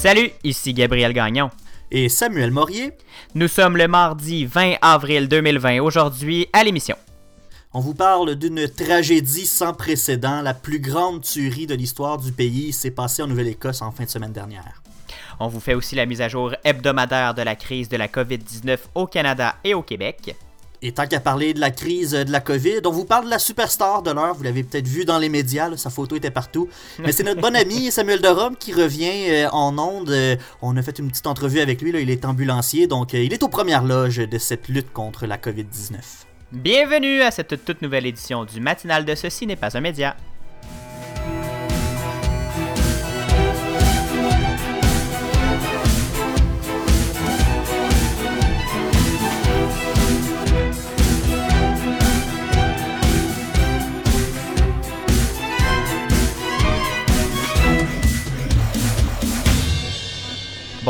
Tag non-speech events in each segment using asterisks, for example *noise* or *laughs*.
Salut, ici Gabriel Gagnon. Et Samuel Morier. Nous sommes le mardi 20 avril 2020. Aujourd'hui, à l'émission. On vous parle d'une tragédie sans précédent. La plus grande tuerie de l'histoire du pays s'est passée en Nouvelle-Écosse en fin de semaine dernière. On vous fait aussi la mise à jour hebdomadaire de la crise de la COVID-19 au Canada et au Québec. Et tant qu'à parler de la crise de la COVID, on vous parle de la superstar de l'heure. Vous l'avez peut-être vu dans les médias, sa photo était partout. Mais c'est notre bon ami *laughs* Samuel Rome qui revient euh, en ondes. Euh, on a fait une petite entrevue avec lui. Là, il est ambulancier, donc euh, il est aux premières loges de cette lutte contre la COVID-19. Bienvenue à cette toute nouvelle édition du matinal de Ceci n'est pas un média.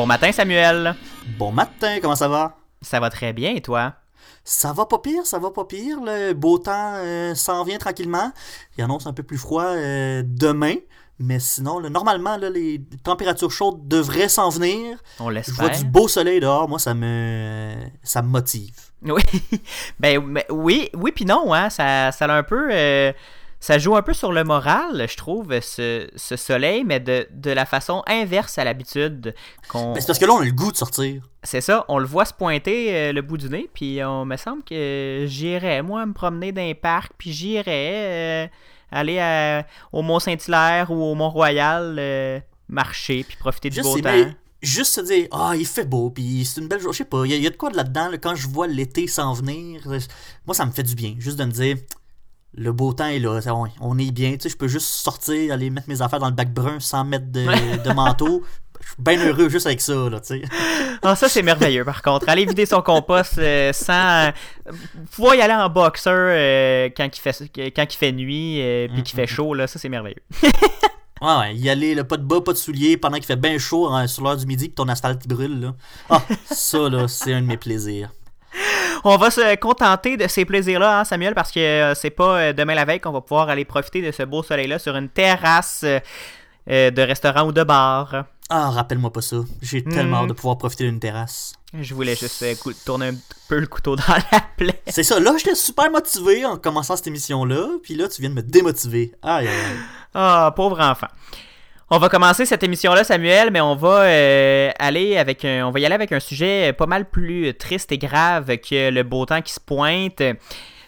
Bon matin, Samuel. Bon matin, comment ça va? Ça va très bien, et toi? Ça va pas pire, ça va pas pire. Le beau temps euh, s'en vient tranquillement. Il annonce un peu plus froid euh, demain. Mais sinon, normalement, les températures chaudes devraient s'en venir. On l'espère. Je vois du beau soleil dehors. Moi, ça me, ça me motive. Oui, *laughs* ben, oui, oui, puis non, hein. ça, ça a un peu. Euh, ça joue un peu sur le moral, je trouve, ce, soleil, mais de, la façon inverse à l'habitude. qu'on... c'est parce que là, on a le goût de sortir. C'est ça, on le voit se pointer euh, le bout du nez, puis on me semble que j'irais, moi, me promener dans un parc, puis j'irais euh, aller au Mont-Saint-Hilaire ou au Mont-Royal, euh, marcher, puis profiter du beau temps juste se dire ah il fait beau puis c'est une belle journée je sais pas il y, a de quoi là-dedans quand je vois l'été s'en venir moi ça me fait du bien juste de me dire le beau temps est là, on, est bien, tu sais, je peux juste sortir, aller mettre mes affaires dans le bac brun sans mettre de, *laughs* manteau. Je suis bien heureux juste avec ça, là, tu sais. Ah, ça, c'est merveilleux, par contre. Aller vider son compost euh, sans... pouvoir y aller en boxer euh, quand, il fait, quand il fait nuit et euh, puis qu'il fait chaud, là, ça, c'est merveilleux. *laughs* ouais, ouais, y aller, le pas de bas, pas de souliers, pendant qu'il fait bien chaud hein, sur l'heure du midi puis ton asphalte brûle, là. Ah, ça, là, c'est un de mes plaisirs on va se contenter de ces plaisirs-là, hein, Samuel, parce que euh, c'est pas euh, demain la veille qu'on va pouvoir aller profiter de ce beau soleil-là sur une terrasse euh, de restaurant ou de bar. Ah, rappelle-moi pas ça. J'ai tellement hâte de pouvoir profiter d'une terrasse. Je voulais juste tourner un peu le couteau dans la *laughs* plaie. C'est ça, là, j'étais super motivé en commençant cette émission-là, puis là, tu viens de me démotiver. Aïe, aïe, aïe. Ah, pauvre enfant. On va commencer cette émission-là, Samuel, mais on va euh, aller avec un, on va y aller avec un sujet pas mal plus triste et grave que le beau temps qui se pointe.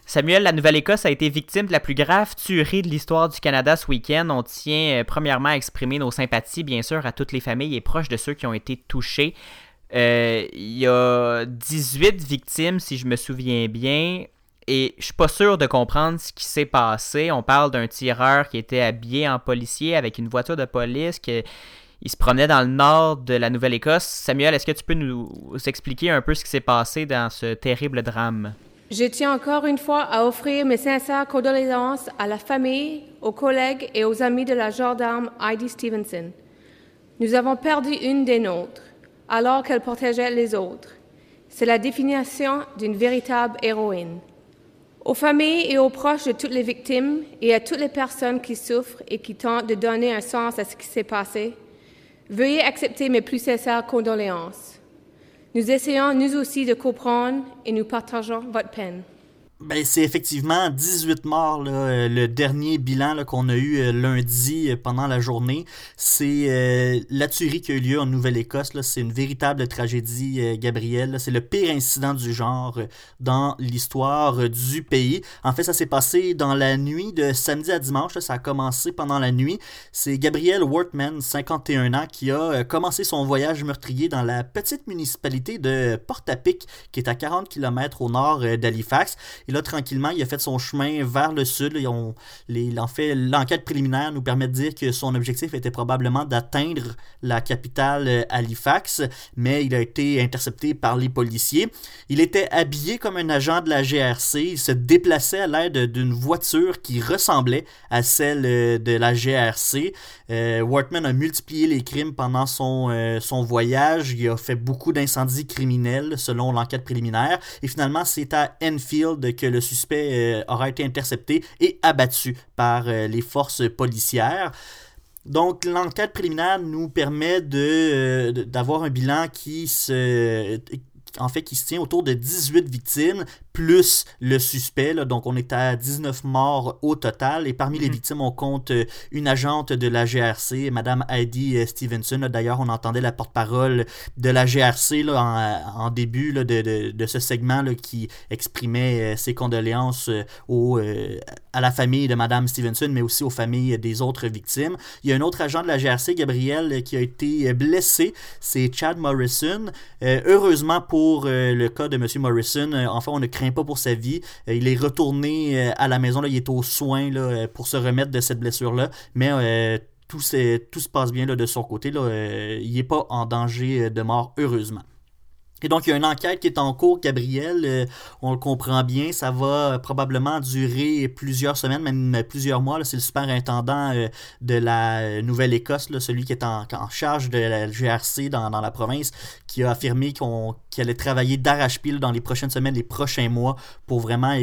Samuel, la Nouvelle-Écosse a été victime de la plus grave tuerie de l'histoire du Canada ce week-end. On tient euh, premièrement à exprimer nos sympathies, bien sûr, à toutes les familles et proches de ceux qui ont été touchés. Euh, il y a 18 victimes, si je me souviens bien. Et je suis pas sûr de comprendre ce qui s'est passé. On parle d'un tireur qui était habillé en policier avec une voiture de police, qui se promenait dans le nord de la Nouvelle-Écosse. Samuel, est-ce que tu peux nous expliquer un peu ce qui s'est passé dans ce terrible drame? Je tiens encore une fois à offrir mes sincères condoléances à la famille, aux collègues et aux amis de la gendarme Heidi Stevenson. Nous avons perdu une des nôtres, alors qu'elle protégeait les autres. C'est la définition d'une véritable héroïne. Aux familles et aux proches de toutes les victimes et à toutes les personnes qui souffrent et qui tentent de donner un sens à ce qui s'est passé, veuillez accepter mes plus sincères condoléances. Nous essayons nous aussi de comprendre et nous partageons votre peine. Ben, c'est effectivement 18 morts, euh, le dernier bilan qu'on a eu euh, lundi euh, pendant la journée. C'est la tuerie qui a eu lieu en Nouvelle-Écosse. C'est une véritable tragédie, Gabriel. C'est le pire incident du genre dans l'histoire du pays. En fait, ça s'est passé dans la nuit de samedi à dimanche. Ça a commencé pendant la nuit. C'est Gabriel Wortman, 51 ans, qui a commencé son voyage meurtrier dans la petite municipalité de Port-à-Pic, qui est à 40 km au nord d'Halifax là, tranquillement, il a fait son chemin vers le sud. Fait, l'enquête préliminaire nous permet de dire que son objectif était probablement d'atteindre la capitale euh, Halifax, mais il a été intercepté par les policiers. Il était habillé comme un agent de la GRC. Il se déplaçait à l'aide d'une voiture qui ressemblait à celle euh, de la GRC. Euh, Wortman a multiplié les crimes pendant son, euh, son voyage. Il a fait beaucoup d'incendies criminels selon l'enquête préliminaire. Et finalement, c'est à Enfield que le suspect euh, aura été intercepté et abattu par les forces policières. Donc, l'enquête préliminaire nous permet de, d'avoir un bilan qui se, en fait, qui se tient autour de 18 victimes, plus le suspect. donc, on est à 19 morts au total. Et parmi les mhm. victimes, on compte euh, une agente de la GRC, Madame Heidi euh, Stevenson. D'ailleurs, on entendait la porte-parole de la GRC là, en, début de, ce segment qui exprimait euh, ses condoléances au, à la famille de Madame Stevenson, mais aussi aux familles des autres victimes. Il y a un autre agent de la GRC, Gabriel, qui a été blessé. C'est Chad Morrison. heureusement pour le cas de M. Morrison, enfin, on a créé pas pour sa vie. Euh, il est retourné euh, à la maison, là, il est aux soins là, euh, pour se remettre de cette blessure-là. Mais tout, tout, se passe bien là, de son côté. Là, il n'est pas en danger de mort, heureusement. Et donc, il y a une enquête qui est en cours, Gabriel, euh, on le comprend bien, ça va probablement durer plusieurs semaines, même plusieurs mois. C'est le superintendant euh, de la Nouvelle-Écosse, celui qui est en, charge de la GRC dans, la province, qui a affirmé qu'on allait travailler d'arrache-pile dans les prochaines semaines, les prochains mois, pour vraiment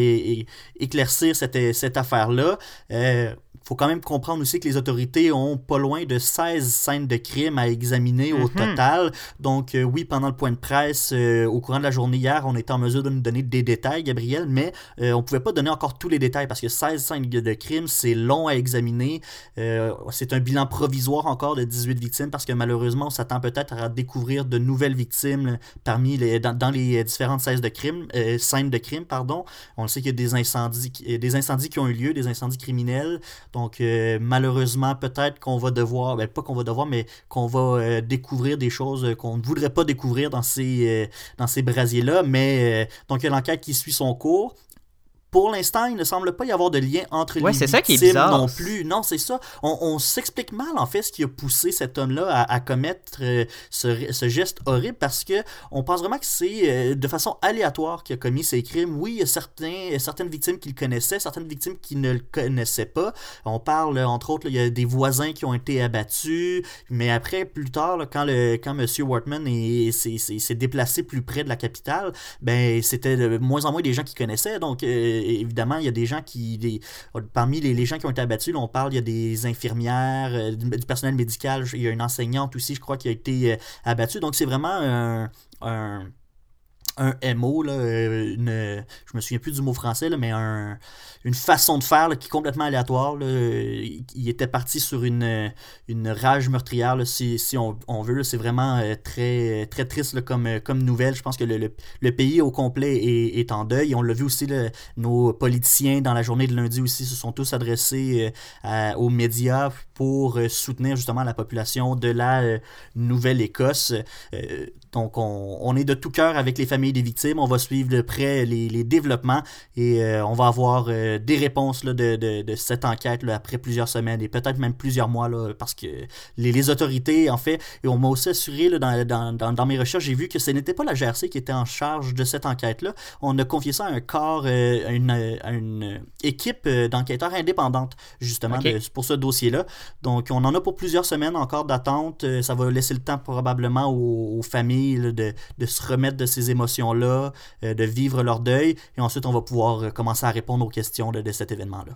éclaircir cette, cette affaire-là. Euh, faut quand même comprendre aussi que les autorités ont pas loin de 16 scènes de crime à examiner au mhm. total. Donc euh, oui, pendant le point de presse, euh, au courant de la journée hier, on était en mesure de nous donner des détails, Gabriel, mais euh, on pouvait pas donner encore tous les détails parce que 16 scènes de crime, c'est long à examiner. c'est un bilan provisoire encore de 18 victimes parce que malheureusement, on s'attend peut-être à découvrir de nouvelles victimes parmi les, dans, les différentes scènes de crime, scènes de crime, pardon. On sait qu'il y a des incendies, des incendies qui ont eu lieu, des incendies criminels. Donc, euh, malheureusement, peut-être qu'on va devoir, ben, pas qu'on va devoir, mais qu'on va euh, découvrir des choses qu'on ne voudrait pas découvrir dans ces, euh, ces brasiers-là. Mais, donc, il y a l'enquête qui suit son cours pour l'instant, il ne semble pas y avoir de lien entre les c'est ça qui est bizarre. non plus. Non, c'est ça. On, s'explique mal, en fait, ce qui a poussé cet homme-là à, commettre euh, ce, geste horrible parce que on pense vraiment que c'est euh, de façon aléatoire qu'il a commis ces crimes. Oui, il y a certains, certaines victimes qu'il connaissait, certaines victimes qui ne le connaissaient pas. On parle, entre autres, il y a des voisins qui ont été abattus, mais après, plus tard, quand, le, quand M. Wortman s'est déplacé plus près de la capitale, ben c'était de moins en moins des gens qui connaissaient. Donc, euh, évidemment, il y a des gens qui. parmi les, gens qui ont été abattus, on parle, il y a des infirmières, euh, du, personnel médical, il y a une enseignante aussi, je crois, qui a été euh, abattue. Donc, c'est vraiment un MO, là, euh, une, je me souviens plus du mot français, là, mais un, une façon de faire qui est complètement aléatoire. Il était parti sur une, rage meurtrière, si, si on, veut. C'est vraiment euh, très, très triste comme, comme nouvelle. Je pense que le, pays au complet est, en deuil. on l'a vu aussi, nos politiciens dans la journée de lundi aussi se sont tous adressés euh, aux médias pour soutenir justement la population de la Nouvelle-Écosse. donc on, on est de tout cœur avec les familles des victimes. On va suivre de près les, développements et euh, on va avoir euh, des réponses là, de, cette enquête là, après plusieurs semaines et peut-être même plusieurs mois là, parce que les, autorités, en fait, et on m'a aussi assuré là, dans, dans, mes recherches, j'ai vu que ce n'était pas la GRC qui était en charge de cette enquête-là. On a confié ça à un corps, euh, à, une, équipe d'enquêteurs indépendante, justement, pour ce dossier-là. Donc, on en a pour plusieurs semaines encore d'attente. Ça va laisser le temps probablement aux, familles de, se remettre de ces émotions là euh, de vivre leur deuil, et ensuite on va pouvoir euh, commencer à répondre aux questions de, cet événement-là.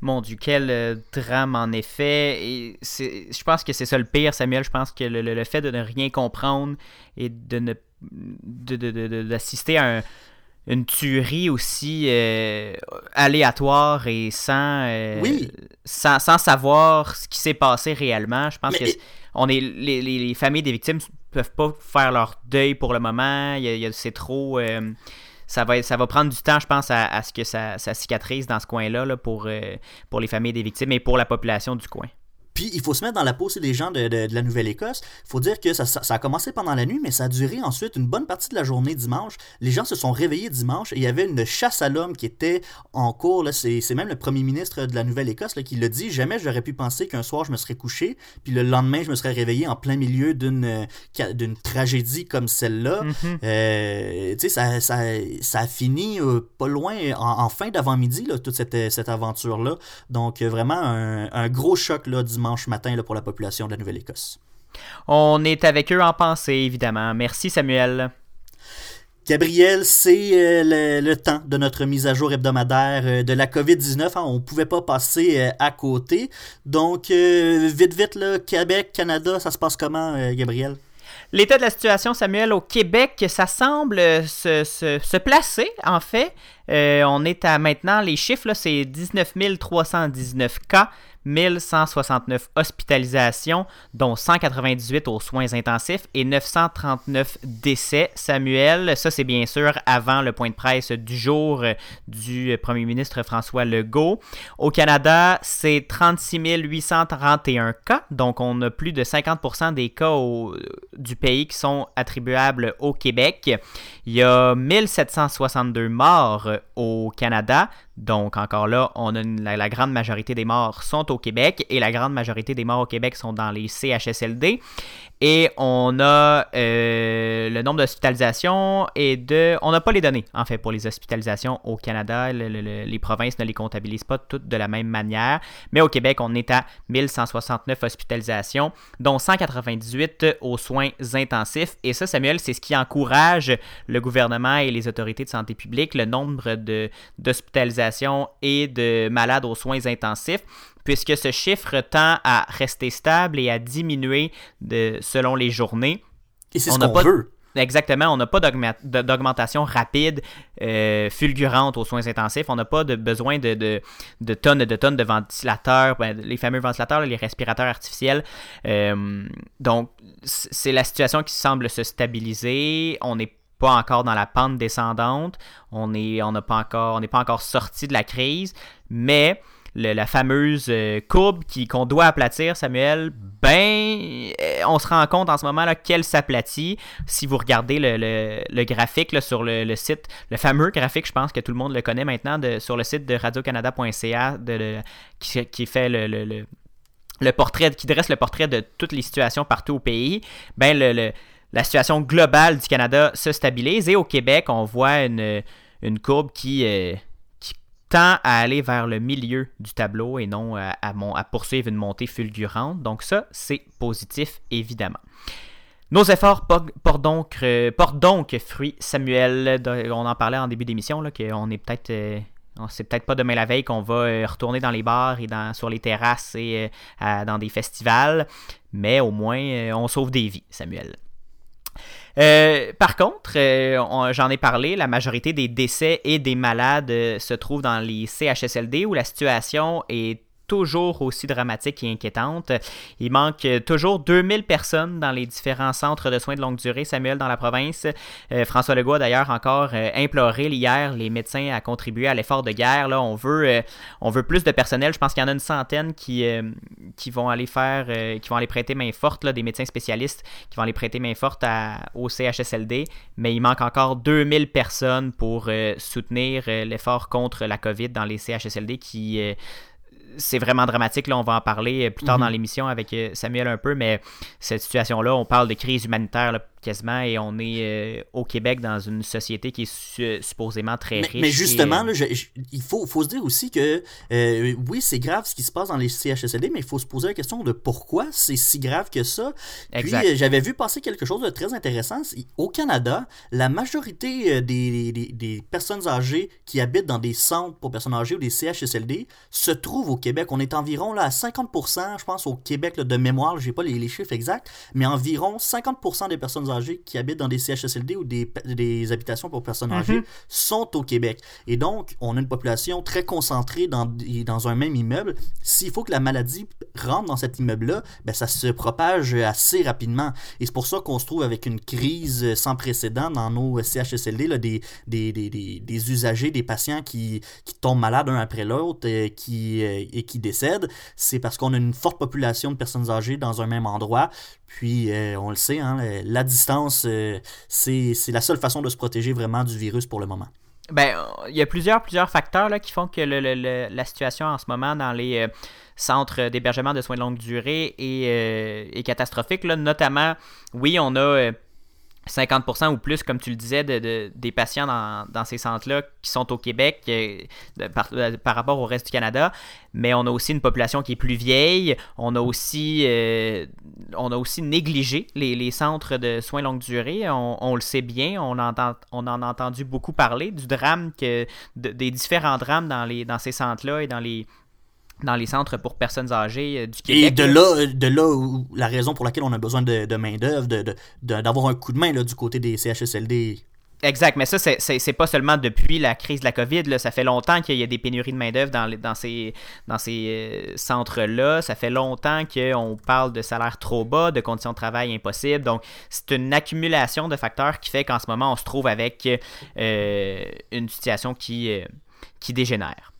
Mon Dieu, quel euh, drame en effet. Et je pense que c'est ça le pire, Samuel. Je pense que le, fait de ne rien comprendre et de ne d'assister à une tuerie aussi aléatoire et sans, sans, sans, savoir ce qui s'est passé réellement. Je pense que on est les, les, familles des victimes peuvent pas faire leur deuil pour le moment. Il c'est trop. Euh, ça va, ça va prendre du temps, je pense, à, ce que ça, ça, cicatrise dans ce coin-là là, pour, euh, pour les familles des victimes et pour la population du coin. Puis il faut se mettre dans la peau des gens de, de, la Nouvelle-Écosse. Il faut dire que ça, ça, a commencé pendant la nuit, mais ça a duré ensuite une bonne partie de la journée dimanche. Les gens se sont réveillés dimanche et il y avait une chasse à l'homme qui était en cours. C'est même le premier ministre de la Nouvelle-Écosse qui l'a dit. Jamais j'aurais pu penser qu'un soir je me serais couché, puis le lendemain je me serais réveillé en plein milieu d'une d'une tragédie comme celle-là. Mm-hmm. Euh, tu sais, ça, ça, ça, a fini euh, pas loin, en, fin d'avant-midi, toute cette, cette aventure-là. Donc vraiment un, un gros choc là, dimanche dimanche matin là, pour la population de la Nouvelle-Écosse. On est avec eux en pensée, évidemment. Merci, Samuel. Gabriel, c'est le, temps de notre mise à jour hebdomadaire de la COVID-19. Hein. on ne pouvait pas passer à côté. Donc, vite, vite, là, Québec, Canada, ça se passe comment, Gabriel? L'état de la situation, Samuel, au Québec, ça semble se, placer, en fait. on est à maintenant, les chiffres, c'est 19 319 cas, 1169 hospitalisations, dont 198 aux soins intensifs et 939 décès. Samuel, ça c'est bien sûr avant le point de presse du jour euh, du premier ministre François Legault. Au Canada, c'est 36 831 cas, donc on a plus de 50% des cas du pays qui sont attribuables au Québec. Il y a 1762 morts au Canada, donc, encore là, on a la, grande majorité des morts sont au Québec et la grande majorité des morts au Québec sont dans les CHSLD. Et on a euh, le nombre d'hospitalisations et de. On n'a pas les données, en fait, pour les hospitalisations au Canada. les provinces ne les comptabilisent pas toutes de la même manière. Mais au Québec, on est à 1169 hospitalisations, dont 198 aux soins intensifs. Et ça, Samuel, c'est ce qui encourage le gouvernement et les autorités de santé publique, le nombre d'hospitalisations et de malades aux soins intensifs puisque ce chiffre tend à rester stable et à diminuer de, selon les journées. Et c'est ce qu'on veut. Exactement, on n'a pas d'augmentation rapide, euh, fulgurante aux soins intensifs. On n'a pas de besoin de, de, tonnes et de tonnes de ventilateurs, ben, les fameux ventilateurs, les respirateurs artificiels. Euh, donc, c'est la situation qui semble se stabiliser. On n'est pas encore dans la pente descendante. On n'est on pas encore, on pas encore sorti de la crise, mais la fameuse euh, courbe qu'on doit aplatir, Samuel, ben, euh, on se rend compte en ce moment là qu'elle s'aplatit. Si vous regardez le, graphique sur le, site, le fameux graphique, je pense que tout le monde le connaît maintenant, sur le site de radiocanada.ca, qui, qui fait le, portrait, qui dresse le portrait de toutes les situations partout au pays, ben la situation globale du Canada se stabilise et au Québec, on voit une, une courbe qui, euh, tend à aller vers le milieu du tableau et non à, à, poursuivre une montée fulgurante. Donc ça, c'est positif, évidemment. Nos efforts portent donc, euh, donc fruit, Samuel. On en parlait en début d'émission, qu'on est peut-être... Euh, c'est peut-être pas demain la veille qu'on va euh, retourner dans les bars et dans, sur les terrasses et dans des festivals, mais au moins on sauve des vies, Samuel. Euh, par contre, euh, j'en ai parlé, la majorité des décès et des malades euh, se trouvent dans les CHSLD où la situation est toujours aussi dramatique et inquiétante. Il manque toujours 2000 personnes dans les différents centres de soins de longue durée, Samuel, dans la province. Euh, François Legault a d'ailleurs encore euh, imploré hier les médecins à contribuer à l'effort de guerre. Là, on, veut, euh, on veut plus de personnel. Je pense qu'il y en a une centaine qui, qui vont aller faire, qui vont aller prêter main forte, là, des médecins spécialistes qui vont aller prêter main forte au CHSLD. Mais il manque encore 2000 personnes pour soutenir l'effort contre la COVID dans les CHSLD qui c'est vraiment dramatique. Là, on va en parler plus tard dans mhm. l'émission avec euh, Samuel un peu, mais cette situation-là, on parle de crise humanitaire quasiment et on est euh, au Québec dans une société qui est supposément très riche. Mais justement, il faut, faut, se dire aussi que euh, oui, c'est grave ce qui se passe dans les CHSLD, mais il faut se poser la question de pourquoi c'est si grave que ça. Puis j'avais vu passer quelque chose de très intéressant. Au Canada, la majorité des, des, des, personnes âgées qui habitent dans des centres pour personnes âgées ou des CHSLD se trouvent au Québec. On est environ là, à 50%, je pense, au Québec de mémoire, je n'ai pas les, chiffres exacts, mais environ 50% des personnes âgées qui habitent dans des CHSLD ou des, des habitations pour personnes mhm. âgées sont au Québec. Et donc, on a une population très concentrée dans, dans un même immeuble. S'il faut que la maladie rentre dans cet immeuble-là, ben, ça se propage assez rapidement. Et c'est pour ça qu'on se trouve avec une crise sans précédent dans nos CHSLD, là, des, des, des, des, usagers, des patients qui, qui tombent malades un après l'autre, euh, qui, euh, et qui décèdent, c'est parce qu'on a une forte population de personnes âgées dans un même endroit. Puis, euh, on le sait, hein, la euh, c'est la seule façon de se protéger vraiment du virus pour le moment. Ben, il y a plusieurs, plusieurs facteurs là, qui font que la situation en ce moment dans les euh, centres d'hébergement de soins de longue durée est, est catastrophique. Là. Notamment, oui, on a 50% ou plus, comme tu le disais, de, des patients dans, ces centres-là qui sont au Québec euh, par, rapport au reste du Canada. Mais on a aussi une population qui est plus vieille. On a aussi, euh, on a aussi négligé les, centres de soins longue durée. On, le sait bien. On, entend, on en a entendu beaucoup parler du drame, que, des différents drames dans, les, dans ces centres-là et dans les, dans les centres pour personnes âgées euh, du Québec. Et de là, de là où, la raison pour laquelle on a besoin de, main-d'œuvre, d'avoir un coup de main là, du côté des CHSLD. Exact, mais ça, c'est pas seulement depuis la crise de la COVID. Là, ça fait longtemps qu'il y a des pénuries de main-d'œuvre dans, dans ces, dans ces euh, centres-là. Ça fait longtemps qu'on parle de salaires trop bas, de conditions de travail impossibles. Donc, c'est une accumulation de facteurs qui fait qu'en ce moment, on se trouve avec euh, une situation qui, qui dégénère.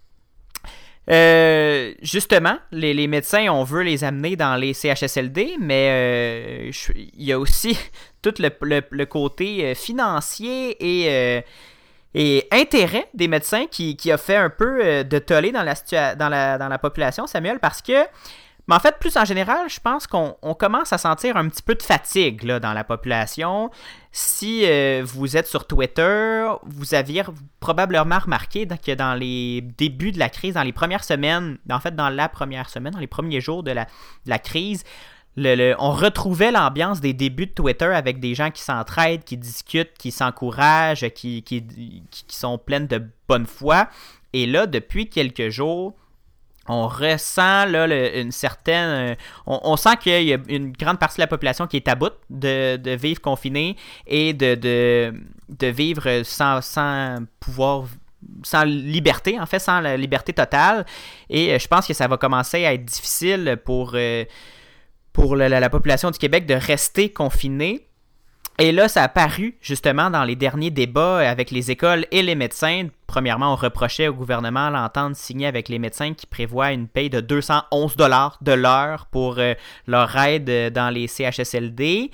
Euh, justement, les, médecins, on veut les amener dans les CHSLD, mais euh, il y a aussi *laughs* tout le, côté euh, financier et, intérêt des médecins qui, a fait un peu de la, dans la population, Samuel, parce que mais en fait, plus en général, je pense qu'on commence à sentir un petit peu de fatigue là, dans la population. Si euh, vous êtes sur Twitter, vous aviez probablement remarqué que dans les débuts de la crise, dans les premières semaines, en fait dans la première semaine, dans les premiers jours de la, crise, on retrouvait l'ambiance des débuts de Twitter avec des gens qui s'entraident, qui discutent, qui s'encouragent, qui, qui, sont pleines de bonne foi. Et là, depuis quelques jours, on ressent une certaine. Euh, on, sent qu'il y a une grande partie de la population qui est à bout de, vivre confiné et de, vivre sans, pouvoir sans liberté, en fait, sans la liberté totale. Et euh, je pense que ça va commencer à être difficile pour, euh, pour la, population du Québec de rester confinée. Et là, ça a paru justement dans les derniers débats avec les écoles et les médecins. Premièrement, on reprochait au gouvernement l'entente signée avec les médecins qui prévoit une paye de 211 dollars de l'heure pour euh, leur aide dans les CHSLD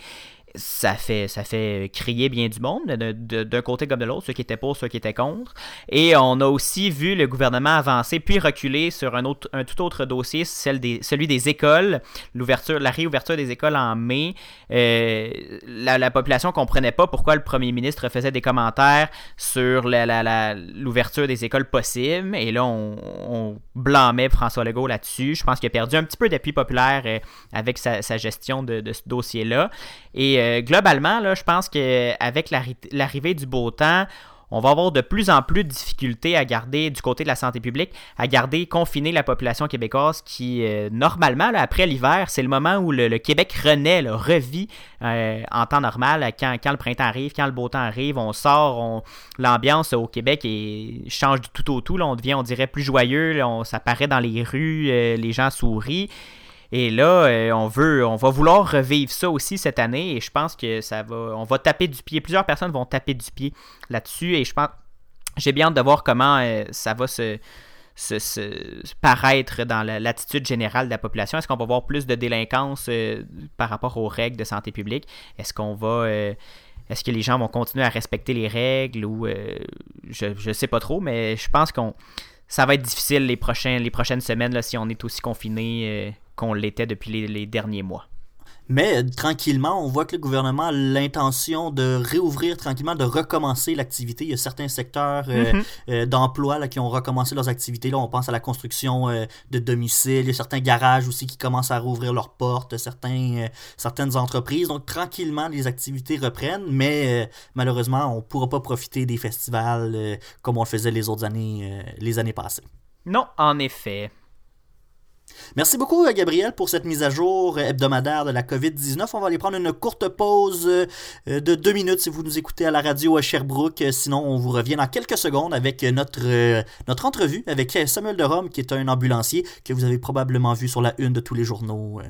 ça fait, ça fait crier bien du monde, d'un côté comme de l'autre, ceux qui étaient pour, ceux qui étaient contre. Et on a aussi vu le gouvernement avancer puis reculer sur un, autre, un tout autre dossier, celui des écoles, l'ouverture, la réouverture des écoles en mai. Euh, la, la, population comprenait pas pourquoi le premier ministre faisait des commentaires sur l'ouverture des écoles possibles. Et là, on, blâmait François Legault là-dessus. Je pense qu'il a perdu un petit peu d'appui populaire euh, avec sa, sa gestion de, de ce dossier-là. Et euh, globalement, là, je pense qu'avec l'arrivée du beau temps, on va avoir de plus en plus de difficultés à garder, du côté de la santé publique, à garder, confiner la population québécoise qui, euh, normalement, après l'hiver, c'est le moment où le, Québec renaît, revit euh, en temps normal, quand, le printemps arrive, quand le beau temps arrive, on sort, l'ambiance au Québec change du tout au tout, on devient, on dirait, plus joyeux, on, ça paraît dans les rues, les gens sourient. Et là, euh, on veut, on va vouloir revivre ça aussi cette année. Et je pense que ça va, on va taper du pied. Plusieurs personnes vont taper du pied là-dessus. Et je pense, j'ai bien hâte de voir comment euh, ça va se, se, paraître dans l'attitude générale de la population. Est-ce qu'on va voir plus de délinquance euh, par rapport aux règles de santé publique? Est-ce qu'on va est-ce que les gens vont continuer à respecter les règles ou je ne sais pas trop, mais je pense qu'on ça va être difficile les, prochains, les prochaines semaines là, si on est aussi confiné qu'on l'était depuis les, derniers mois. Mais euh, tranquillement, on voit que le gouvernement a l'intention de réouvrir tranquillement, de recommencer l'activité. Il y a certains secteurs euh, mhm. euh, d'emploi qui ont recommencé leurs activités. Là, on pense à la construction de domiciles. Il y a certains garages aussi qui commencent à rouvrir leurs portes, certains, certaines entreprises. Donc tranquillement, les activités reprennent, mais malheureusement, on ne pourra pas profiter des festivals comme on le faisait les autres années, les années passées. Non, en effet. Merci beaucoup, euh, Gabriel, pour cette mise à jour hebdomadaire de la COVID-19. On va aller prendre une courte pause euh, de deux minutes si vous nous écoutez à la radio à Sherbrooke. Sinon, on vous revient dans quelques secondes avec notre, euh, notre entrevue avec Samuel de Rome, qui est un ambulancier que vous avez probablement vu sur la une de tous les journaux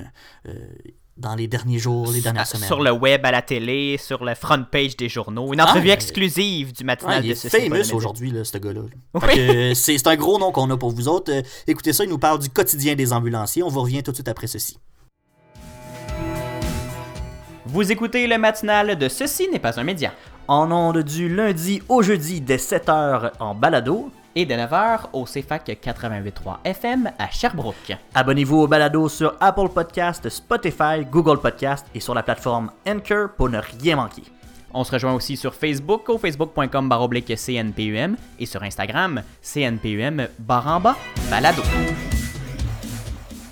dans les derniers jours, les dernières semaines. Sur le web, à la télé, sur le front page des journaux. Une entrevue ah, exclusive du matinal de ce famous aujourd'hui, ce gars-là. C'est un gros nom qu'on a pour vous autres. Euh, écoutez ça, il nous parle du quotidien des ambulanciers. On vous revient tout de suite après ceci. Vous écoutez le matinal de Ceci n'est pas un média. En ondes du lundi au jeudi dès 7h en balado et de 9h au CFAC 88.3 FM à Sherbrooke. Abonnez-vous au balado sur Apple Podcast, Spotify, Google Podcast et sur la plateforme Anchor pour ne rien manquer. On se rejoint aussi sur Facebook au facebook.com baroblique CNPUM et sur Instagram CNPUM baramba balado.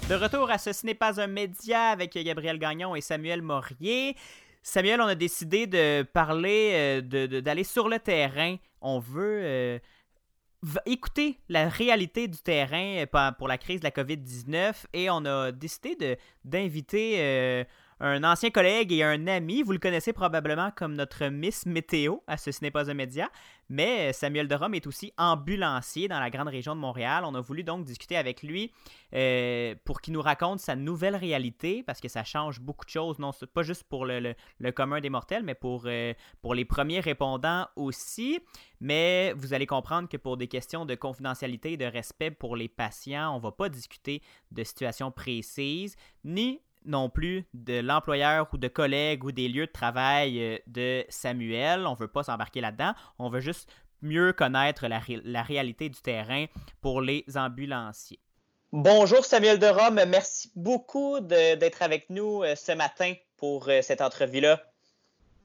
De retour à ce Ce n'est pas un média avec Gabriel Gagnon et Samuel Morier. Samuel, on a décidé de parler, euh, d'aller sur le terrain. On veut euh, écouter la réalité du terrain euh, pour la crise de la COVID-19 et on a décidé d'inviter un ancien collègue et un ami. Vous le connaissez probablement comme notre Miss Météo à ce, ce n'est pas un média. Mais Samuel Derome est aussi ambulancier dans la grande région de Montréal. On a voulu donc discuter avec lui euh, pour qu'il nous raconte sa nouvelle réalité parce que ça change beaucoup de choses. Non, pas juste pour le, commun des mortels, mais pour, euh, pour les premiers répondants aussi. Mais vous allez comprendre que pour des questions de confidentialité et de respect pour les patients, on ne va pas discuter de situations précises ni non plus de l'employeur ou de collègues ou des lieux de travail euh, de Samuel. On ne veut pas s'embarquer là-dedans. On veut juste mieux connaître la, réalité du terrain pour les ambulanciers. Bonjour Samuel de Rome, merci beaucoup d'être avec nous euh, ce matin pour euh, cette entrevue-là.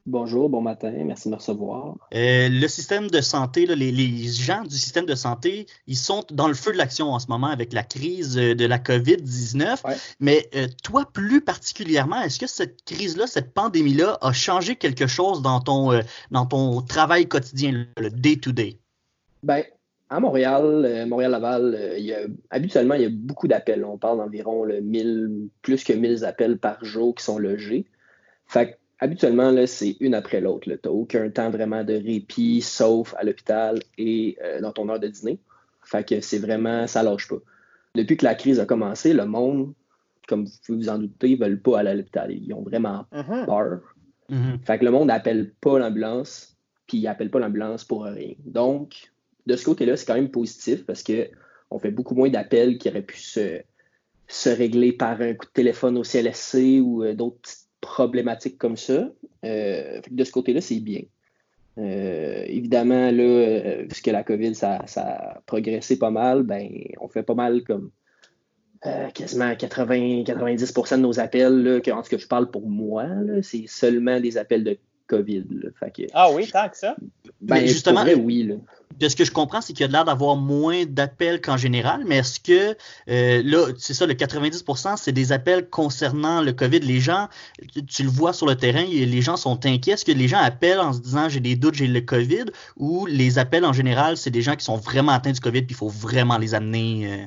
Bonjour, bon matin, merci de me recevoir. Euh, le système de santé, les, gens du système de santé, ils sont dans le feu de l'action en ce moment avec la crise euh, de la COVID-19. Mais euh, toi, plus particulièrement, est-ce que cette crise-là, cette pandémie-là, a changé quelque chose dans ton, dans ton travail quotidien, le day-to-day? Ben, à Montréal, Montréal-Laval, habituellement, il y a beaucoup d'appels. On parle d'environ plus que 1000 appels par jour qui sont logés. Fait habituellement, là, c'est une après l'autre. Tu n'as aucun temps vraiment de répit, sauf à l'hôpital et euh, dans ton heure de dîner. Fait que c'est vraiment, ça lâche pas. Depuis que la crise a commencé, le monde, comme vous pouvez vous en douter, ils veulent pas aller à l'hôpital. Ils ont vraiment mm-hmm. peur. Mm-hmm. Fait que le monde n'appelle pas l'ambulance, puis il n'appelle pas l'ambulance pour rien. Donc, de ce côté-là, c'est quand même positif parce que on fait beaucoup moins d'appels qui auraient pu se, se régler par un coup de téléphone au CLSC ou euh, d'autres petites problématiques comme ça. Euh, de ce côté-là, c'est bien. Euh, évidemment, là, euh, puisque la COVID, ça, a progressé pas mal, ben, on fait pas mal comme quasiment 80-90% de nos appels, là, que, en tout cas, je parle pour moi, c'est seulement des appels de COVID. ah oui, tant que ça? Ben, justement, oui. Là de ce que je comprends, c'est qu'il y a l'air d'avoir moins d'appels qu'en général, mais est-ce que euh, là, c'est ça, le 90%, c'est des appels concernant le COVID. Les gens, tu le vois sur le terrain, les gens sont inquiets. Est-ce que les gens appellent en se disant j'ai des doutes, j'ai le COVID, ou les appels en général, c'est des gens qui sont vraiment atteints du COVID, puis il faut vraiment les amener? Euh?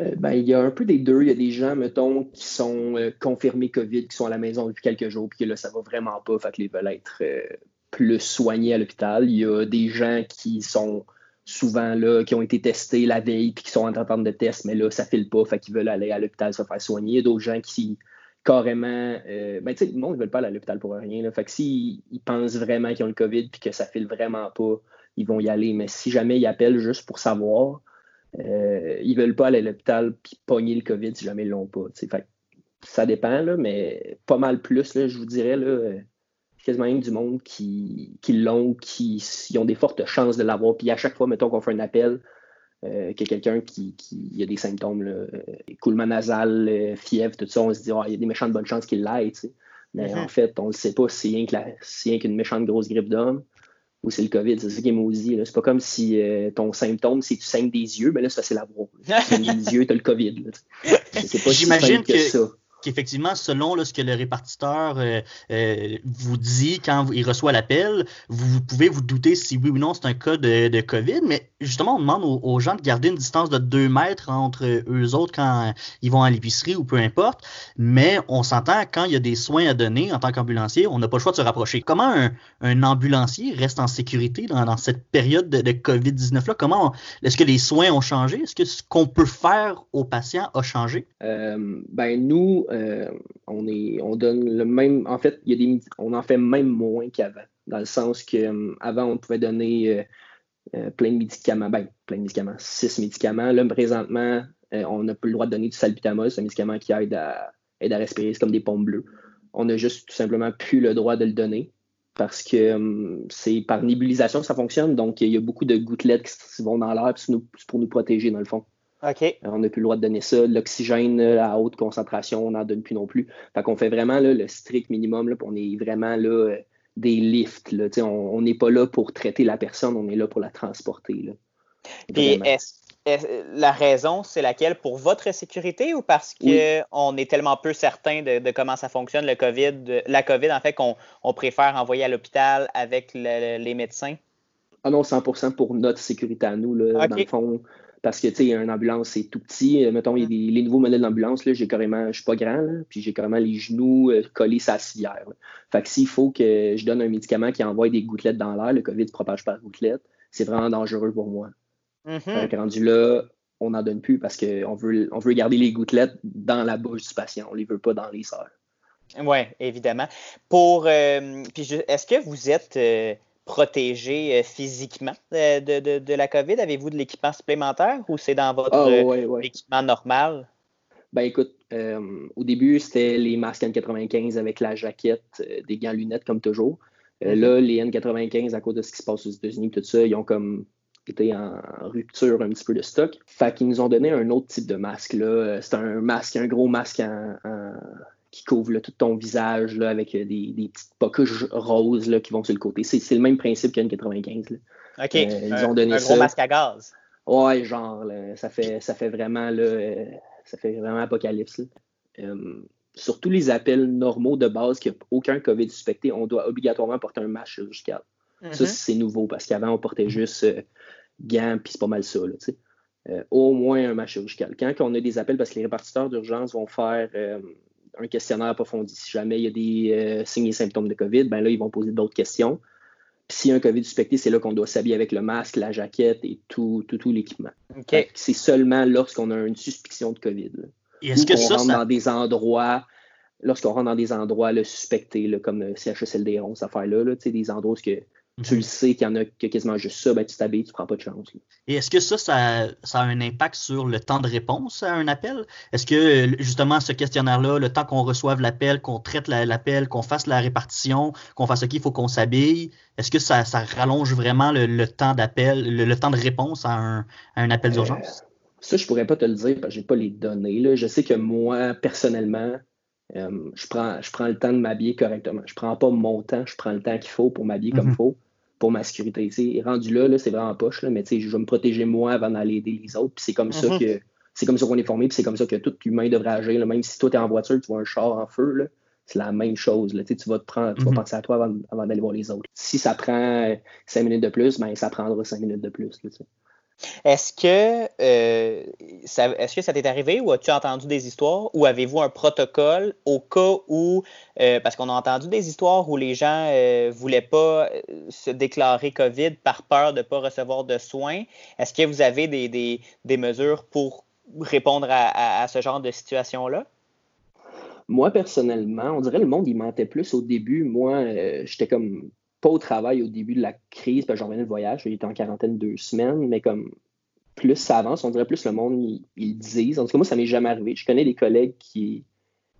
Euh, ben, il y a un peu des deux. Il y a des gens, mettons, qui sont confirmés COVID, qui sont à la maison depuis quelques jours, puis que là, ça va vraiment pas, fait que les veulent être plus soignés à l'hôpital. Il y a des gens qui sont souvent là, qui ont été testés la veille puis qui sont en attente de test, mais là, ça file pas, fait qu'ils veulent aller à l'hôpital se faire soigner. D'autres gens qui carrément. Euh, ben, tu sais, le monde ne veut pas aller à l'hôpital pour rien. Là. Fait que s'ils pensent vraiment qu'ils ont le COVID puis que ça file vraiment pas, ils vont y aller. Mais si jamais ils appellent juste pour savoir, euh, ils veulent pas aller à l'hôpital puis pogner le COVID si jamais ils l'ont pas. Fait ça dépend, là, mais pas mal plus, là, je vous dirais. Là, quasiment du monde qui, qui l'ont, qui, ont des fortes chances de l'avoir. Puis à chaque fois, mettons qu'on fait un appel, euh, qu'il y a quelqu'un qui, qui a des symptômes, là, euh, écoulement nasal, euh, fièvre, tout ça, on se dit, ah, il y a des méchantes bonnes chances qu'il l'aille. Mais mm-hmm. en fait, on ne le sait pas c'est rien qu'une méchante grosse grippe d'homme ou c'est le COVID. C'est ça qui est maudit. C'est pas comme si ton symptôme, c'est tu saignes des yeux, mais là, c'est facile à voir. Tu saignes des yeux, tu as le COVID. C'est pas J'imagine que, que ça qu'effectivement, selon ce que le répartiteur euh, euh, vous dit quand il reçoit l'appel, vous, pouvez vous douter si oui ou non c'est un cas de, COVID. Mais justement, on demande aux, gens de garder une distance de 2 mètres entre eux autres quand ils vont à l'épicerie ou peu importe. Mais on s'entend quand il y a des soins à donner en tant qu'ambulancier, on n'a pas le choix de se rapprocher. Comment un, ambulancier reste en sécurité dans, cette période de, COVID-19-là? Comment est-ce que les soins ont changé? Est-ce que ce qu'on peut faire aux patients a changé? Euh, ben nous, euh, on, donne le même. En fait, il y a des, on en fait même moins qu'avant, dans le sens qu'avant, euh, on pouvait donner euh, plein de médicaments, ben, plein de médicaments, six médicaments. Là, présentement, on n'a plus le droit de donner du salbutamol, c'est un médicament qui aide à, à respirer, c'est comme des pompes bleues. On n'a juste tout simplement plus le droit de le donner parce que c'est par nébulisation que ça fonctionne. Donc, il y a beaucoup de gouttelettes qui vont dans l'air pour nous protéger, dans le fond. On n'a plus le droit de donner ça. L'oxygène à haute concentration, on n'en donne plus non plus. Fait qu'on fait vraiment le strict minimum. Là, on est vraiment là, des lifts. Là. On n'est pas là pour traiter la personne, on est là pour la transporter. Puis la raison, c'est laquelle? Pour votre sécurité ou parce qu'on est tellement peu certain de, comment ça fonctionne, le COVID, la COVID, en fait, qu'on on préfère envoyer à l'hôpital avec les médecins? Ah non, 100% pour notre sécurité à nous. Là, Dans le fond, parce que, tu sais, une ambulance, c'est tout petit. Euh, mettons, il y a des, les nouveaux modèles d'ambulance, là, j'ai carrément, je suis pas grand, puis j'ai carrément les genoux euh, collés sa civière. Fait que s'il faut que je donne un médicament qui envoie des gouttelettes dans l'air, le COVID ne propage par gouttelettes, c'est vraiment dangereux pour moi. Mm rendu là, on n'en donne plus parce qu'on veut, on veut garder les gouttelettes dans la bouche du patient. On ne les veut pas dans les sœurs. Oui, évidemment. Pour, euh, est-ce que vous êtes protégé euh, physiquement euh, de, la COVID? Avez-vous de l'équipement supplémentaire ou c'est dans votre ah, équipement normal? Ben écoute, euh, au début, c'était les masques N95 avec la jaquette, des gants lunettes comme toujours. Mm-hmm. Là, les N95, à cause de ce qui se passe aux États-Unis, tout ça, ils ont comme été en rupture un petit peu de stock. Fait qu'ils nous ont donné un autre type de masque. C'est un masque, un gros masque en qui couvre tout ton visage là, avec euh, des, petites pocuches roses là, qui vont sur le côté. C'est, le même principe qu'un 95. Là. OK. Euh, ils un, ont donné un gros masque à gaz. Ouais, genre, ça, fait, ça fait vraiment là, euh, ça fait vraiment apocalypse. sur tous les appels normaux de base qu'il n'y a aucun COVID suspecté, on doit obligatoirement porter un masque chirurgical. Ça, mm-hmm. c'est nouveau parce qu'avant, on portait juste gants, puis c'est pas mal ça. Là, au moins un masque chirurgical. Quand on a des appels, parce que les répartiteurs d'urgence vont faire un questionnaire approfondi. Si jamais il y a des euh, signes et symptômes de COVID, ben là, ils vont poser d'autres questions. Puis s'il y a un COVID suspecté, c'est là qu'on doit s'habiller avec le masque, la jaquette et tout, tout, l'équipement. C'est seulement lorsqu'on a une suspicion de COVID. est-ce que ça, rentre dans des endroits, lorsqu'on rentre dans des endroits suspectés, comme le CHSLD 11, cette affaire-là, là, des endroits où tu le sais qu'il y en a quasiment juste ça, ben, tu t'habilles, tu prends pas de chance. Et est-ce que ça, ça, a un impact sur le temps de réponse à un appel? Est-ce que justement ce questionnaire-là, le temps qu'on reçoive l'appel, qu'on traite l'appel, qu'on fasse la répartition, qu'on fasse ce qu'il faut qu'on s'habille, est-ce que ça, rallonge vraiment le, temps d'appel, le, temps de réponse à un, appel euh, d'urgence? ça, je pourrais pas te le dire parce que j'ai pas les données. Là. Je sais que moi, personnellement, euh, je, prends, je prends le temps de m'habiller correctement. Je prends pas mon temps, je prends le temps qu'il faut pour m'habiller comme il mhm. faut pour ma sécurité. Rendu là, là c'est vraiment poche, là, mais je vais me protéger moi avant d'aller aider les autres. c'est comme ça mhm. que c'est comme ça qu'on est formé, puis c'est comme ça que tout humain devrait agir. Même si toi, tu es en voiture, tu vois un char en feu, c'est la même chose. Là. Tu vas te prendre, tu vas mhm. penser à toi avant, d'aller voir les autres. Si ça prend cinq minutes de plus, ben ça prendra cinq minutes de plus. Est-ce que, euh, ça, est-ce que ça t'est arrivé ou as-tu entendu des histoires ou avez-vous un protocole au cas où, euh, parce qu'on a entendu des histoires où les gens ne euh, voulaient pas se déclarer COVID par peur de ne pas recevoir de soins? Est-ce que vous avez des, mesures pour répondre à, ce genre de situation-là? Moi, personnellement, on dirait le monde, il mentait plus au début. Moi, j'étais comme pas au travail au début de la crise, parce que j'en venais de voyage, j'étais en quarantaine deux semaines, mais comme plus ça avance, on dirait plus le monde, ils, disent. En tout cas, moi, ça m'est jamais arrivé. Je connais des collègues qui,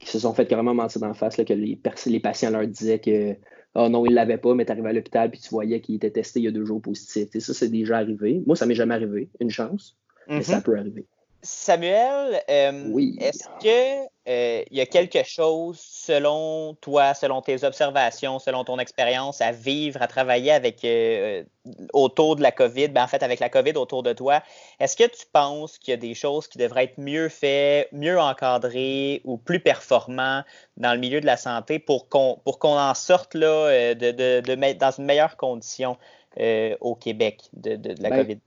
se sont fait carrément mentir d'en face, là, que les, les, patients leur disaient que oh non, ils l'avaient pas, mais tu arrivé à l'hôpital puis tu voyais qu'il était testé il y a deux jours positif. Et ça, c'est déjà arrivé. Moi, ça m'est jamais arrivé, une chance, mais ça mm-hmm. peut arriver. Samuel, euh, est-ce qu'il euh, y a quelque chose, selon toi, selon tes observations, selon ton expérience, à vivre, à travailler avec euh, autour de la COVID, ben, en fait, avec la COVID autour de toi, est-ce que tu penses qu'il y a des choses qui devraient être mieux faites, mieux encadrées ou plus performantes dans le milieu de la santé pour qu'on pour qu'on en sorte là, de, de, de, dans une meilleure condition au Québec de, la ben, COVID?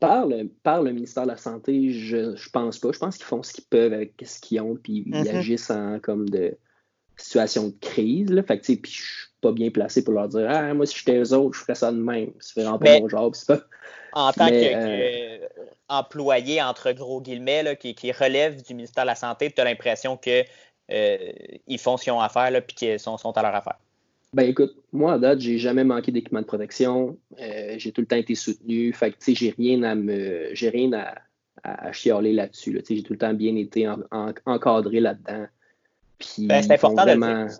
Par le, ministère de la Santé, je, je pense pas. Je pense qu'ils font ce qu'ils peuvent avec ce qu'ils ont, puis ils mm-hmm. agissent en comme de situation de crise. Là. Fait que, puis je suis pas bien placé pour leur dire Ah, moi, si j'étais eux autres, je ferais ça de même. C'est vraiment pas mon job. Pas... En tant qu'employé, euh, entre gros guillemets, là, qui, qui, relève du ministère de la Santé, tu as l'impression qu'ils euh, font ce qu'ils ont à faire, puis qu'ils sont, sont à leur affaire. Ben écoute, moi à date, j'ai jamais manqué d'équipement de protection. Euh, j'ai tout le temps été soutenu. Fait que tu sais, j'ai rien à me. J'ai rien à, à, chialer là-dessus. Là. J'ai tout le temps bien été encadré là-dedans. Puis ben, c'est important vraiment... de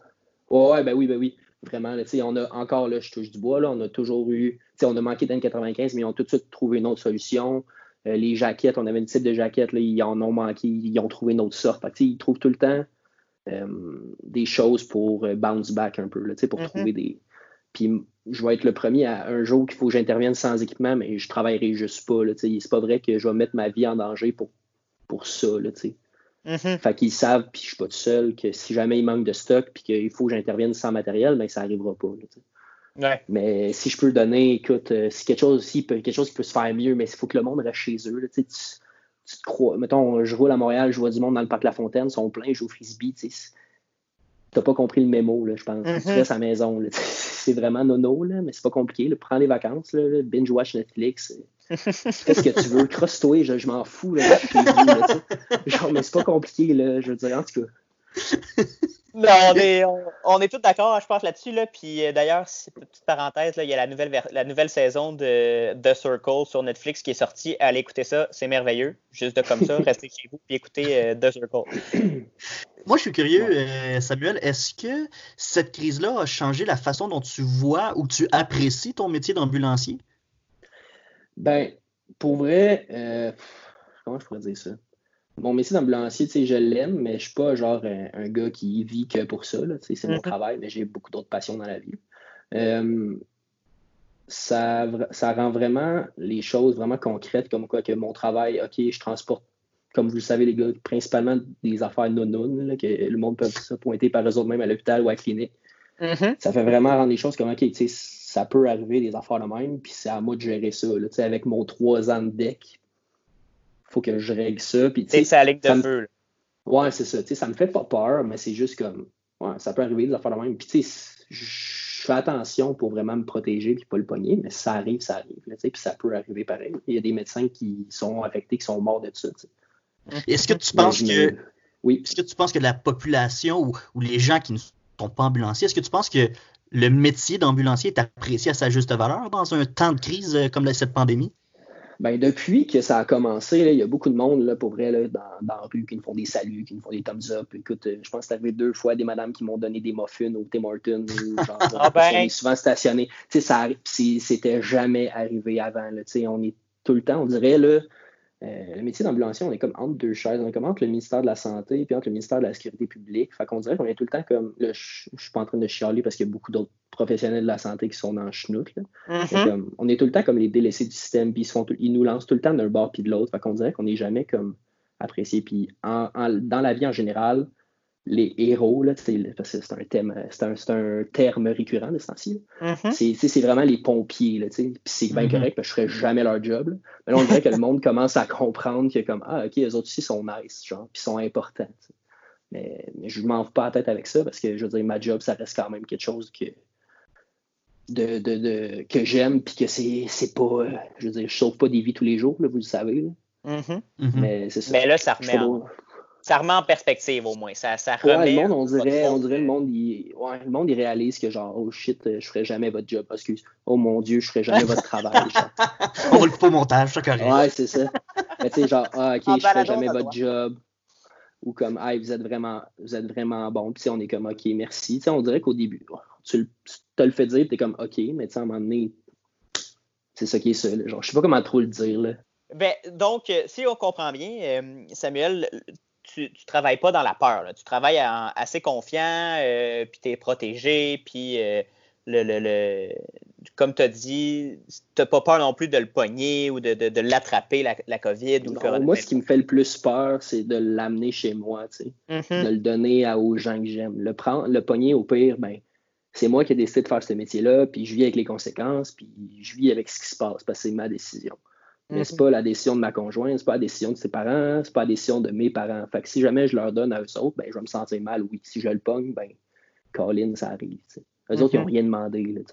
Ouais, ben oui, ben oui. Vraiment, là, on a encore, là, je touche du bois, là, on a toujours eu. On a manqué d'N95, mais ils ont tout de suite trouvé une autre solution. Euh, les jaquettes, on avait une type de jaquette, là, ils en ont manqué, ils ont trouvé une autre sorte. Fait que, ils trouvent tout le temps des choses pour euh, bounce back un peu, là, pour mm-hmm. trouver des. Puis je vais être le premier à un jour qu'il faut que j'intervienne sans équipement, mais je travaillerai juste pas. C'est pas vrai que je vais mettre ma vie en danger pour, pour ça. Là, mm-hmm. Fait qu'ils savent, puis je suis pas tout seul, que si jamais il manque de stock puis qu'il faut que j'intervienne sans matériel, ben ça arrivera pas. Mais si je peux le donner, écoute, euh, si quelque chose aussi, quelque chose qui peut se faire mieux, mais il faut que le monde reste chez eux. Là, tu, tu te crois. Mettons, je roule à Montréal, je vois du monde dans le parc La Fontaine, ils sont pleins, je joue au frisbee. Tu n'as pas compris le mémo, là, je pense. Tu mm-hmm. restes à la maison. *laughs* c'est vraiment nono, là, mais c'est pas compliqué. Prends des vacances, là, binge-watch Netflix. Fais ce que tu veux, *laughs* crosse-toi, je, m'en fous. Là, Genre, mais c'est pas compliqué, là, je veux dire, en tout cas. *laughs* Non, on est, on, est tous d'accord, je pense, là-dessus. Là. Puis euh, d'ailleurs, petite parenthèse, là, il y a la nouvelle, la nouvelle saison de The Circle sur Netflix qui est sortie. Allez écouter ça, c'est merveilleux. Juste de comme ça, *laughs* restez chez vous et écoutez euh, The Circle. *clears throat* Moi, je suis curieux, euh, Samuel, est-ce que cette crise-là a changé la façon dont tu vois ou tu apprécies ton métier d'ambulancier? Ben, pour vrai, comment je pourrais dire ça? Mon métier d'ambulancier, je l'aime, mais je suis pas genre un, gars qui vit que pour ça. C'est mon mhm. travail, mais j'ai beaucoup d'autres passions dans la vie. Euh, ça, ça rend vraiment les choses vraiment concrètes, comme quoi que mon travail, OK, je transporte, comme vous le savez, les gars, principalement des affaires non que le monde peut se pointer par eux autres même à l'hôpital ou à la clinique. Mhm. Ça fait vraiment rendre les choses comme OK, ça peut arriver des affaires de même, puis c'est à moi de gérer ça. avec mon trois ans de deck, faut que je règle ça. Puis, c'est la ligne de feu. Ouais, c'est ça. Ça me fait pas peur, mais c'est juste comme. Ouais, ça peut arriver des affaires de même. Puis, tu sais, je fais attention pour vraiment me protéger puis pas le pogner, mais ça arrive, ça arrive. Puis ça peut arriver pareil. Il y a des médecins qui sont affectés, qui sont morts de ça. Est-ce que tu penses que. Oui. Est-ce que tu penses que la population ou, les gens qui ne sont pas ambulanciers, est-ce que tu penses que le métier d'ambulancier est apprécié à sa juste valeur dans un temps de crise euh, comme cette pandémie? Ben, depuis que ça a commencé, il y a beaucoup de monde là, pour vrai là, dans, dans, la rue qui nous font des saluts, qui nous font des thumbs up. Écoute, euh, je pense que c'est arrivé deux fois des madames qui m'ont donné des muffins au Tim Hortons. *laughs* Genre, ah ben. souvent stationné. C'était jamais arrivé avant. Là, on est tout le temps, on dirait, là, euh, le métier d'ambulancier, on est comme entre deux chaises. On est comme entre le ministère de la Santé et entre le ministère de la Sécurité publique. Fait qu'on dirait qu'on est tout le temps comme. Là, je, ne suis pas en train de chialer parce qu'il y a beaucoup d'autres professionnels de la santé qui sont dans le schnout. Mm-hmm. on est tout le temps comme les délaissés du système, puis ils, ils nous lancent tout le temps d'un bord puis de l'autre. Fait qu'on dirait qu'on n'est jamais comme apprécié. Puis dans la vie en général, les héros, là, parce que c'est un, thème, c'est un, un, terme récurrent de ce temps-ci. Mm-hmm. C'est vraiment les pompiers. Là, puis c'est bien mm-hmm. correct, parce que je ne ferais jamais leur job. Mais là, on dirait que le monde commence à comprendre que comme Ah, ok, les autres aussi sont nice, genre, puis sont importants. Mais, mais, je ne m'en fous pas la tête avec ça parce que je veux dire, ma job, ça reste quand même quelque chose que, de, de, de que j'aime, puis que c'est pas. Euh, je veux dire, je sauve pas des vies tous les jours, là, vous le savez. Mm-hmm. Mais c'est ça. Mais là, ça remet en ça remet en perspective au moins. Ça, ça remet. le monde, on dirait, on dirait le monde, il, ouais, le monde, il réalise que genre, oh shit, je ferai jamais votre job. Excuse. Oh mon Dieu, je ferai jamais votre travail. *laughs* on va le couper au montage, ça correct. Ouais, c'est ça. Mais tu sais, genre, ah, ok, je ferai jamais votre job. Ou comme, ah, vous êtes vraiment, vous êtes vraiment bon. Puis on est comme, ok, merci. Tu sais, on dirait qu'au début, tu, te le fais dire, tu es comme, ok, mais tu sais, à un moment donné, c'est ça qui est ça. Genre, je sais pas comment trop le dire. Là. Ben, donc, euh, si on comprend bien, euh, Samuel, tu ne travailles pas dans la peur. Tu travailles assez confiant, euh, puis tu es protégé, puis euh, le, le, comme tu as dit, tu n'as pas peur non plus de le pogner ou de, de, l'attraper, la, COVID ou le Moi, ce qui me fait le plus peur, c'est de l'amener chez moi, mm-hmm. de le donner à, aux gens que j'aime. Le, prendre, le pogner, au pire, ben, c'est moi qui ai décidé de faire ce métier-là, puis je vis avec les conséquences, puis je vis avec ce qui se passe, parce que c'est ma décision. Mais c'est pas la décision de ma conjointe, c'est pas la décision de ses parents, c'est pas la décision de mes parents. Fait que si jamais je leur donne à eux autres, ben, je vais me sentir mal, oui. Si je le pogne, ben, Colin, ça arrive. Eux autres, ils n'ont mhm. rien demandé.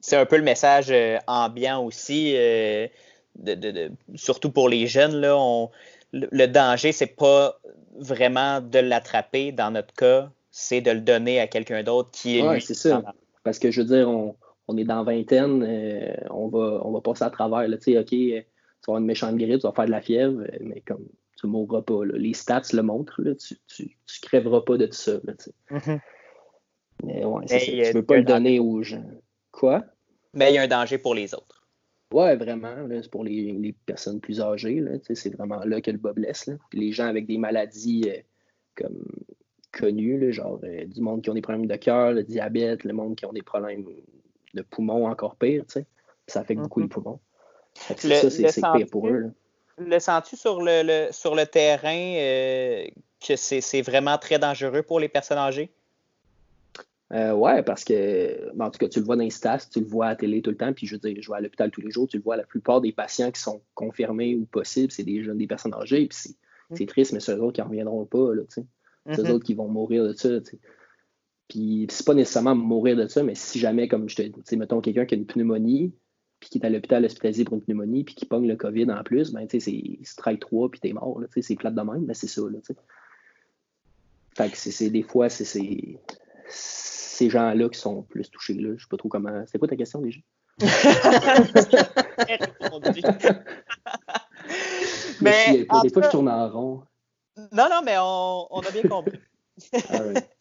c'est un peu le message euh, ambiant aussi, euh, de, surtout pour les jeunes. Là, on, le, danger, c'est pas vraiment de l'attraper dans notre cas, c'est de le donner à quelqu'un d'autre qui est ouais, c'est ça. Parce que je veux dire, on, on est dans vingtaine, euh, on, va, on va passer à travers. Là, OK, euh, tu vas avoir une méchante grippe, tu vas faire de la fièvre, euh, mais comme tu ne mourras pas. Les stats le montrent, là, tu ne crèveras pas de tout ça. Mm-hmm. Mais ouais, tu ne veux pas le donner aux gens. Quoi? Mais il y a un danger pour les autres. Ouais, vraiment. C'est pour les, personnes plus âgées. C'est vraiment là que le bas blesse. les gens avec des maladies comme connues, genre du monde qui ont des problèmes de cœur, le diabète, le monde qui ont des problèmes de poumons encore pire, tu sais. Ça affecte beaucoup les mm-hmm. poumons. Le, ça, c'est pire pour eux. Le sens-tu sur le, sur le terrain euh, que c'est vraiment très dangereux pour les personnes âgées? Euh, ouais, parce que, ben, en tout cas, tu le vois dans les stats, tu le vois à la télé tout le temps, puis je veux dire, je vais à l'hôpital tous les jours, tu le vois, la plupart des patients qui sont confirmés ou possibles, c'est des jeunes, des personnes âgées, puis c'est mm. triste, mais c'est eux autres qui ne reviendront pas, là, tu sais. Eux mm-hmm. autres qui vont mourir de ça, tu sais. Puis c'est pas nécessairement mourir de ça, mais si jamais, comme je te dis, mettons quelqu'un qui a une pneumonie, puis qui est à l'hôpital hospitalisé pour une pneumonie, puis qui pogne le COVID en plus, ben, tu sais, c'est strike 3, puis t'es mort, tu sais, c'est plate de même, mais c'est ça, là, tu sais. Fait que c'est des fois, c'est ces gens-là qui sont plus touchés, là. Je sais pas trop comment... C'est quoi ta question, déjà? *laughs* *laughs* mais, des fois, je tourne en rond. Non, non, mais on, on a bien compris. *laughs*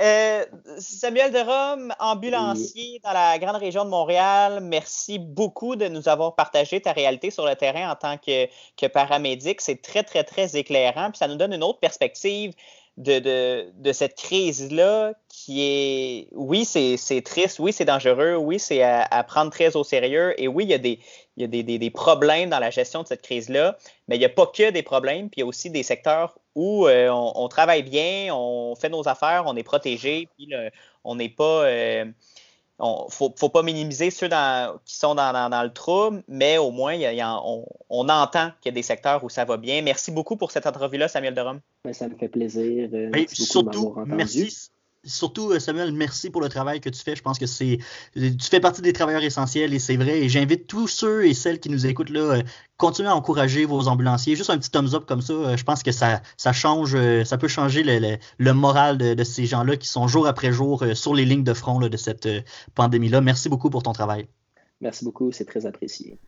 Euh, Samuel Derome, ambulancier dans la grande région de Montréal, merci beaucoup de nous avoir partagé ta réalité sur le terrain en tant que, paramédic. C'est très, très, très éclairant. Puis ça nous donne une autre perspective de, de, de cette crise-là qui est, oui, c'est triste, oui, c'est dangereux, oui, c'est à, prendre très au sérieux. Et oui, il y a des problèmes dans la gestion de cette crise-là, mais il n'y a pas que des problèmes, puis il y a aussi des secteurs où euh, on, travaille bien, on fait nos affaires, on est protégé, puis on n'est pas. Euh, on, faut, faut pas minimiser ceux qui sont dans, le trouble, mais au moins, on, entend qu'il y a des secteurs où ça va bien. Merci beaucoup pour cette entrevue-là, Samuel Derome. Ben, ça me fait plaisir. Euh, merci surtout, merci, surtout, euh, Samuel, merci pour le travail que tu fais. Je pense que c'est. Tu fais partie des travailleurs essentiels et c'est vrai. Et j'invite tous ceux et celles qui nous écoutent là, euh, continuez à encourager vos ambulanciers. Juste un petit thumbs up comme ça, euh, je pense que ça, ça change, ça peut changer le, moral de, ces gens-là qui sont jour après jour sur les lignes de front de cette pandémie-là. Merci beaucoup pour ton travail. Merci beaucoup, c'est très apprécié.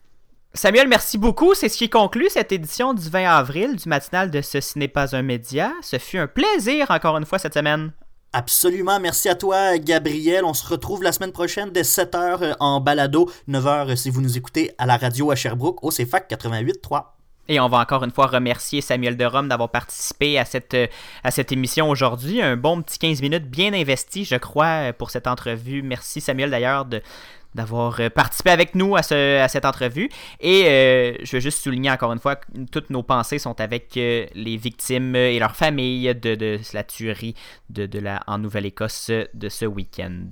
Samuel, merci beaucoup. C'est ce qui conclut cette édition du 20 avril du matinal de Ceci n'est pas un média. Ce fut un plaisir encore une fois cette semaine. Absolument. Merci à toi, Gabriel. On se retrouve la semaine prochaine dès 7h euh, en balado, 9h euh, si vous nous écoutez à la radio à Sherbrooke au CFAC 88.3. Et on va encore une fois remercier Samuel de Rome d'avoir participé à cette, euh, à cette émission aujourd'hui. Un bon petit 15 minutes bien investi, je crois, pour cette entrevue. Merci Samuel d'ailleurs de, d'avoir euh, participé avec nous à, ce, à cette entrevue. Et euh, je veux juste souligner encore une fois que toutes nos pensées sont avec euh, les victimes et leurs familles de, de la tuerie de, de la, en Nouvelle-Écosse de ce week-end.